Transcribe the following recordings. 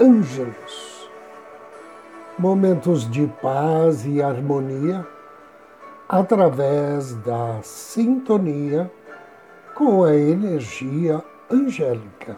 ângelos, momentos de paz e harmonia através da sintonia com a energia angélica.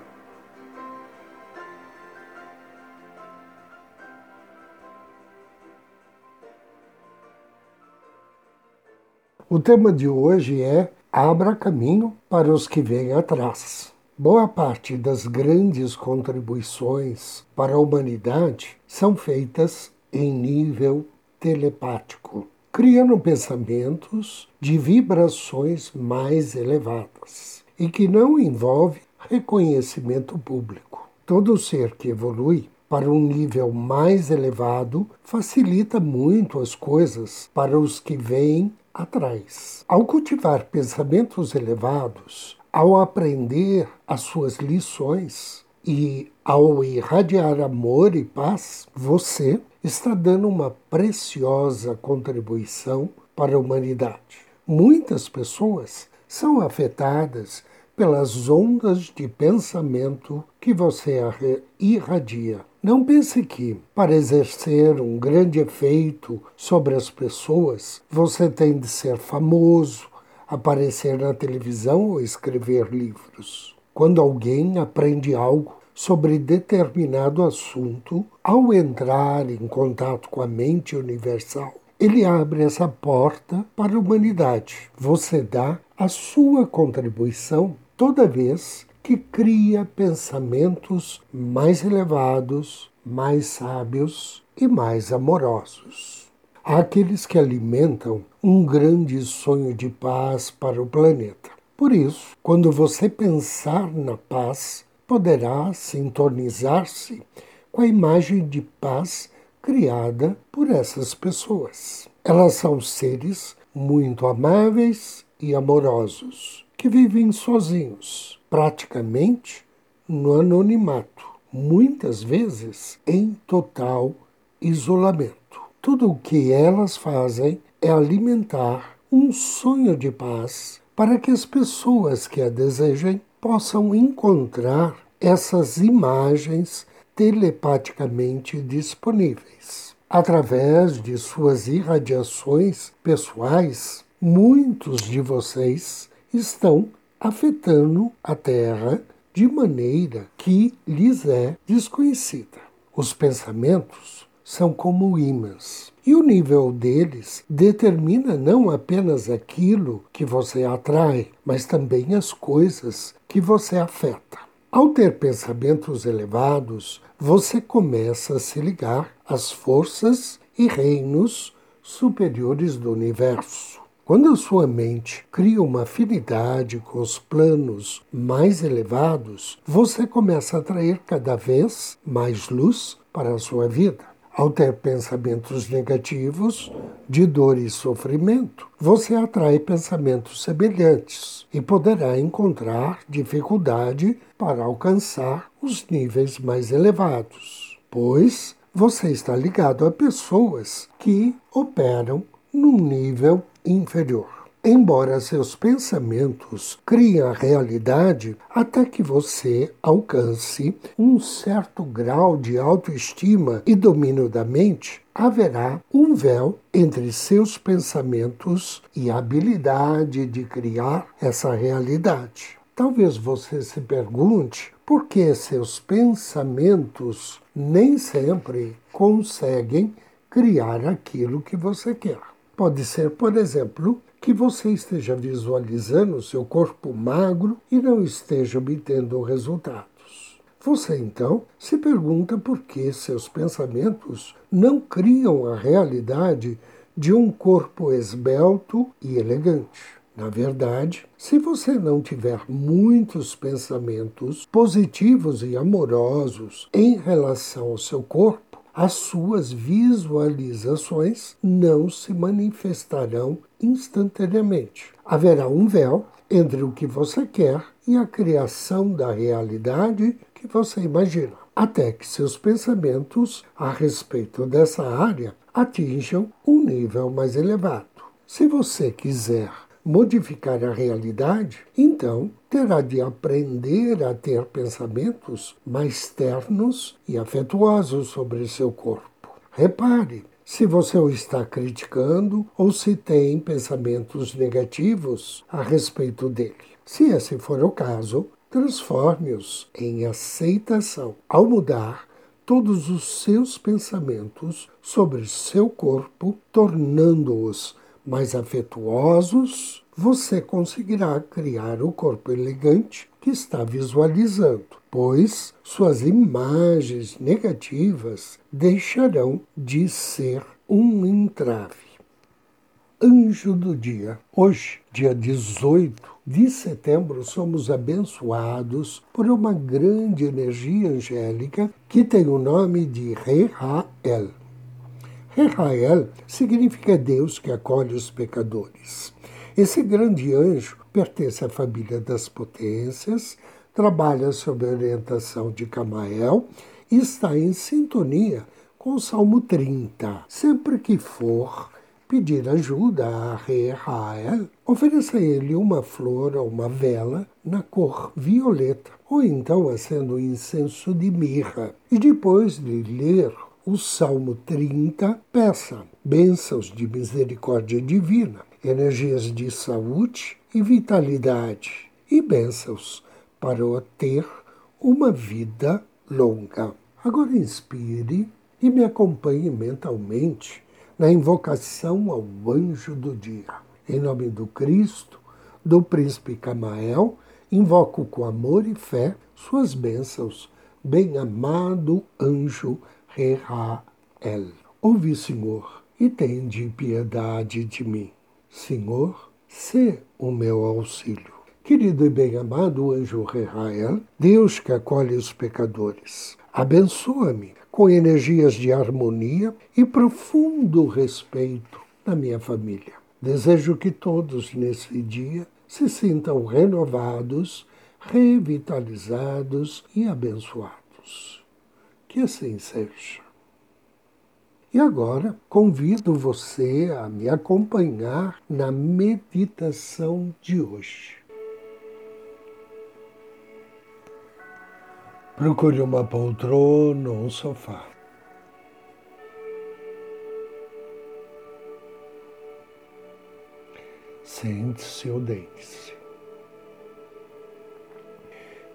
O tema de hoje é Abra caminho para os que vêm atrás. Boa parte das grandes contribuições para a humanidade são feitas em nível telepático, criando pensamentos de vibrações mais elevadas e que não envolve reconhecimento público. Todo ser que evolui para um nível mais elevado facilita muito as coisas para os que vêm atrás. Ao cultivar pensamentos elevados, ao aprender as suas lições e ao irradiar amor e paz, você está dando uma preciosa contribuição para a humanidade. Muitas pessoas são afetadas pelas ondas de pensamento que você irradia. Não pense que, para exercer um grande efeito sobre as pessoas, você tem de ser famoso, aparecer na televisão ou escrever livros. Quando alguém aprende algo sobre determinado assunto, ao entrar em contato com a mente universal, ele abre essa porta para a humanidade. Você dá a sua contribuição toda vez que cria pensamentos mais elevados, mais sábios e mais amorosos. Há aqueles que alimentam um grande sonho de paz para o planeta. Por isso, quando você pensar na paz, poderá sintonizar-se com a imagem de paz criada por essas pessoas. Elas são seres muito amáveis e amorosos, que vivem sozinhos, praticamente no anonimato, muitas vezes em total isolamento. Tudo o que elas fazem é alimentar um sonho de paz para que as pessoas que a desejem possam encontrar essas imagens telepaticamente disponíveis. Através de suas irradiações pessoais, muitos de vocês estão afetando a Terra de maneira que lhes é desconhecida. Os pensamentos são como ímãs. E o nível deles determina não apenas aquilo que você atrai, mas também as coisas que você afeta. Ao ter pensamentos elevados, você começa a se ligar às forças e reinos superiores do universo. Quando a sua mente cria uma afinidade com os planos mais elevados, você começa a atrair cada vez mais luz para a sua vida. Ao ter pensamentos negativos, de dor e sofrimento, você atrai pensamentos semelhantes e poderá encontrar dificuldade para alcançar os níveis mais elevados, pois você está ligado a pessoas que operam num nível inferior. Embora seus pensamentos criem a realidade até que você alcance um certo grau de autoestima e domínio da mente, haverá um véu entre seus pensamentos e a habilidade de criar essa realidade. Talvez você se pergunte por que seus pensamentos nem sempre conseguem criar aquilo que você quer. Pode ser, por exemplo, que você esteja visualizando seu corpo magro e não esteja obtendo resultados. Você então se pergunta por que seus pensamentos não criam a realidade de um corpo esbelto e elegante. Na verdade, se você não tiver muitos pensamentos positivos e amorosos em relação ao seu corpo, as suas visualizações não se manifestarão instantaneamente. Haverá um véu entre o que você quer e a criação da realidade que você imagina, até que seus pensamentos a respeito dessa área atinjam um nível mais elevado. Se você quiser modificar a realidade, então terá de aprender a ter pensamentos mais ternos e afetuosos sobre seu corpo. Repare se você o está criticando ou se tem pensamentos negativos a respeito dele. Se esse for o caso, transforme-os em aceitação. Ao mudar todos os seus pensamentos sobre seu corpo, tornando-os mais afetuosos, você conseguirá criar o corpo elegante que está visualizando, pois suas imagens negativas deixarão de ser um entrave. Anjo do dia. Hoje, dia 18 de setembro, somos abençoados por uma grande energia angélica que tem o nome de Rehael. Rehael significa Deus que acolhe os pecadores. Esse grande anjo pertence à família das potências, trabalha sob a orientação de Camael e está em sintonia com o Salmo 30. Sempre que for pedir ajuda a Rehael, ofereça a ele uma flor ou uma vela na cor violeta, ou então acenda um incenso de mirra. E depois de ler o Salmo 30, peça bênçãos de misericórdia divina, energias de saúde e vitalidade, e bênçãos para ter uma vida longa. Agora inspire e me acompanhe mentalmente na invocação ao anjo do dia. Em nome do Cristo, do príncipe Camael, invoco com amor e fé suas bênçãos, bem-amado anjo Rehael. Ouvi, Senhor, e tende piedade de mim. Senhor, sê o meu auxílio. Querido e bem-amado anjo Rehael, Deus que acolhe os pecadores, abençoa-me com energias de harmonia e profundo respeito na minha família. Desejo que todos nesse dia se sintam renovados, revitalizados e abençoados. Que assim seja. E agora convido você a me acompanhar na meditação de hoje. Procure uma poltrona ou um sofá. Sente-se ou deite-se.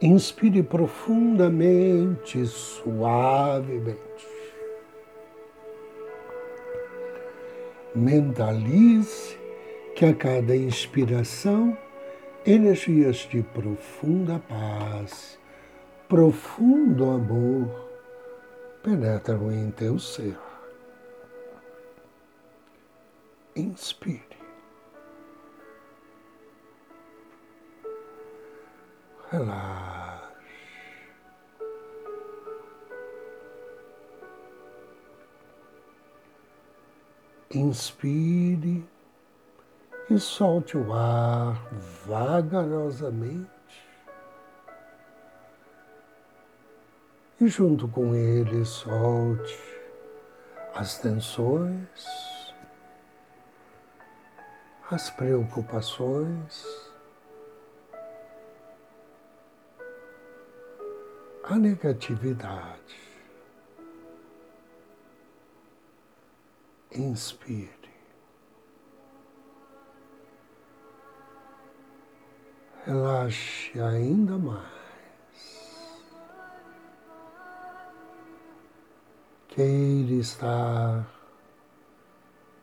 Inspire profundamente, suavemente. Mentalize que a cada inspiração, energias de profunda paz, profundo amor penetram em teu ser. Inspire. Relaxe. Inspire e solte o ar vagarosamente. E junto com ele solte as tensões, as preocupações a negatividade. Inspire. Relaxe ainda mais. Queira estar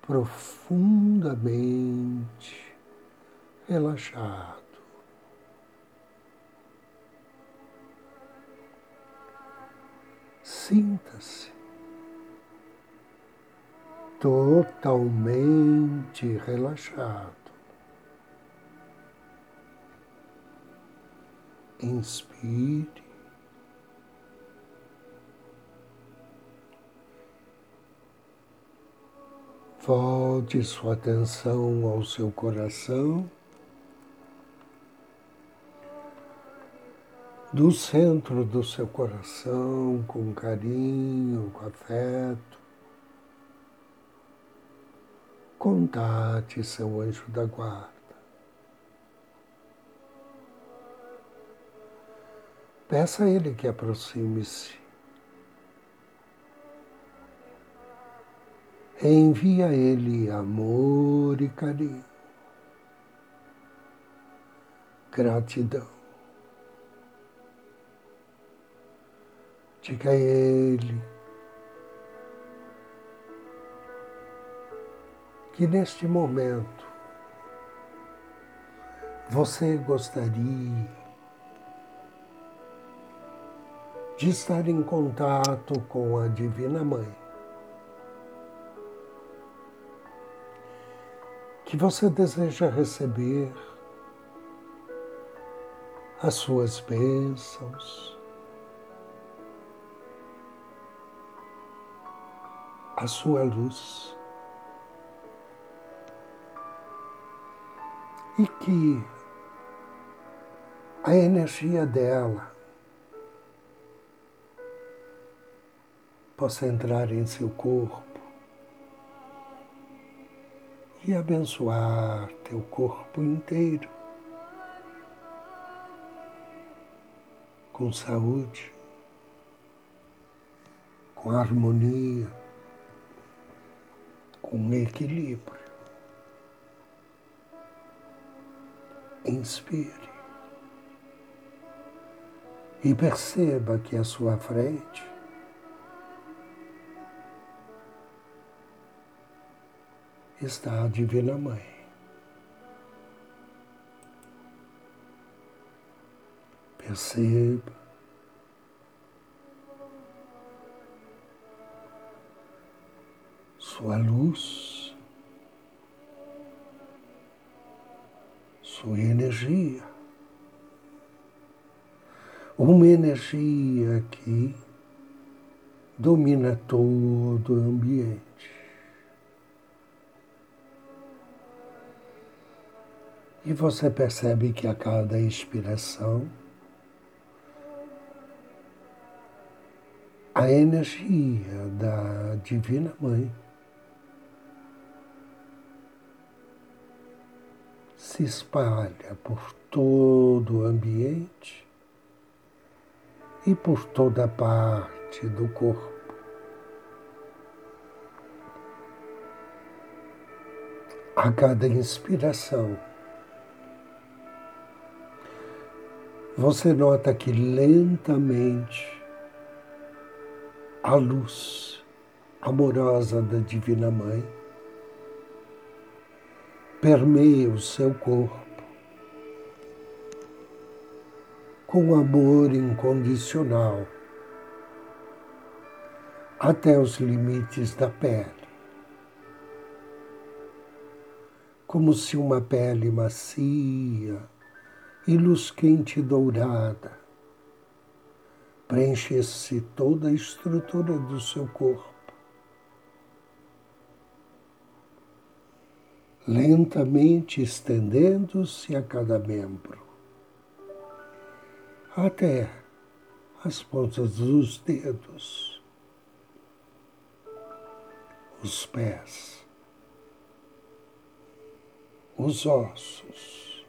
profundamente relaxado. sinta-se totalmente relaxado. Inspire. Volte sua atenção ao seu coração. Do centro do seu coração, com carinho, com afeto. Contate seu anjo da guarda. Peça a ele que aproxime-se. Envia a ele amor e carinho. Gratidão. Diga a ele que neste momento você gostaria de estar em contato com a Divina Mãe. Que você deseja receber as suas bênçãos, a sua luz. e que a energia dela possa entrar em seu corpo e abençoar teu corpo inteiro com saúde, com harmonia, com equilíbrio. Inspire e perceba que à sua frente está a Divina Mãe. Perceba sua luz. sua energia. Uma energia que domina todo o ambiente. E você percebe que a cada inspiração, a energia da Divina Mãe se espalha por todo o ambiente e por toda parte do corpo. A cada inspiração, você nota que lentamente a luz amorosa da Divina Mãe permeia o seu corpo com amor incondicional até os limites da pele. Como se uma pele macia e luz quente dourada preenchesse toda a estrutura do seu corpo lentamente estendendo-se a cada membro, até as pontas dos dedos, os pés, os ossos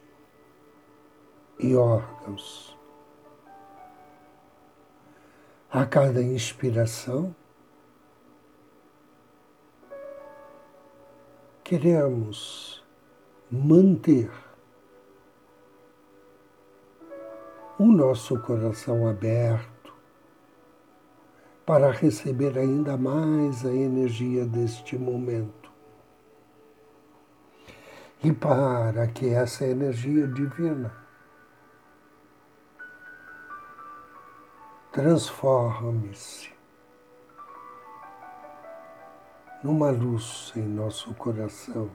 e órgãos. A cada inspiração, queremos manter o nosso coração aberto para receber ainda mais a energia deste momento. E para que essa energia divina transforme-se numa luz em nosso coração.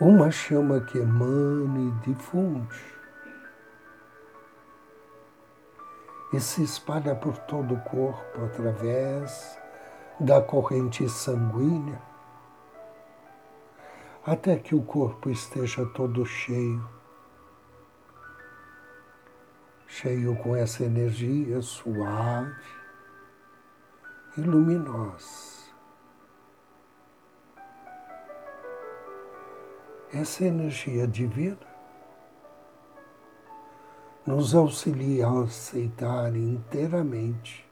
Uma chama que emana e difunde e se espalha por todo o corpo através da corrente sanguínea, até que o corpo esteja todo cheio, cheio com essa energia suave, e luminosa. Essa energia divina nos auxilia a aceitar inteiramente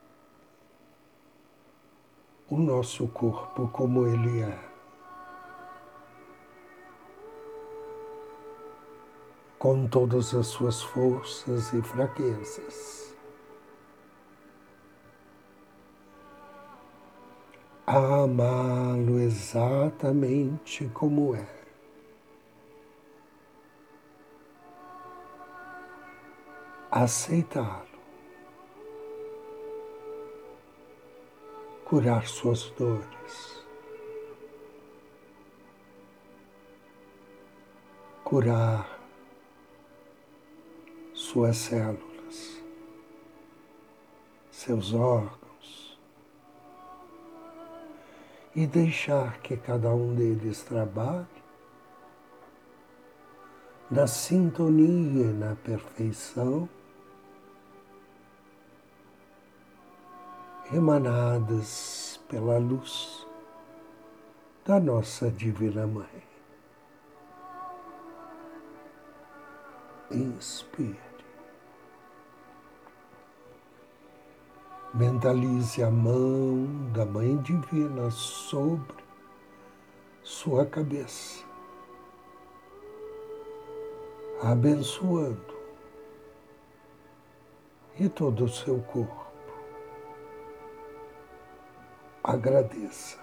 o nosso corpo como ele é. Com todas as suas forças e fraquezas. Amá-lo exatamente como é. aceitá-lo, curar suas dores, curar suas células, seus órgãos e deixar que cada um deles trabalhe na sintonia e na perfeição emanadas pela luz da nossa Divina Mãe. Inspire. Mentalize a mão da Mãe Divina sobre sua cabeça, abençoando e todo o seu corpo agradeça.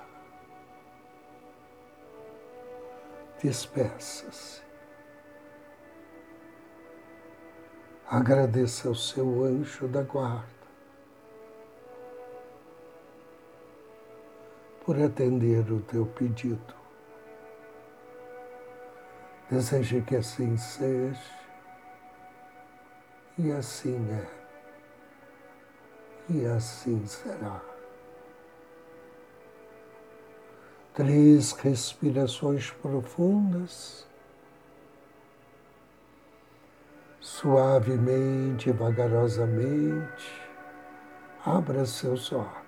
Despeça-se. Agradeça ao seu anjo da guarda por atender o teu pedido. Deseje que assim seja, e assim é, e assim será. Três respirações profundas. Suavemente, vagarosamente, abra seus olhos.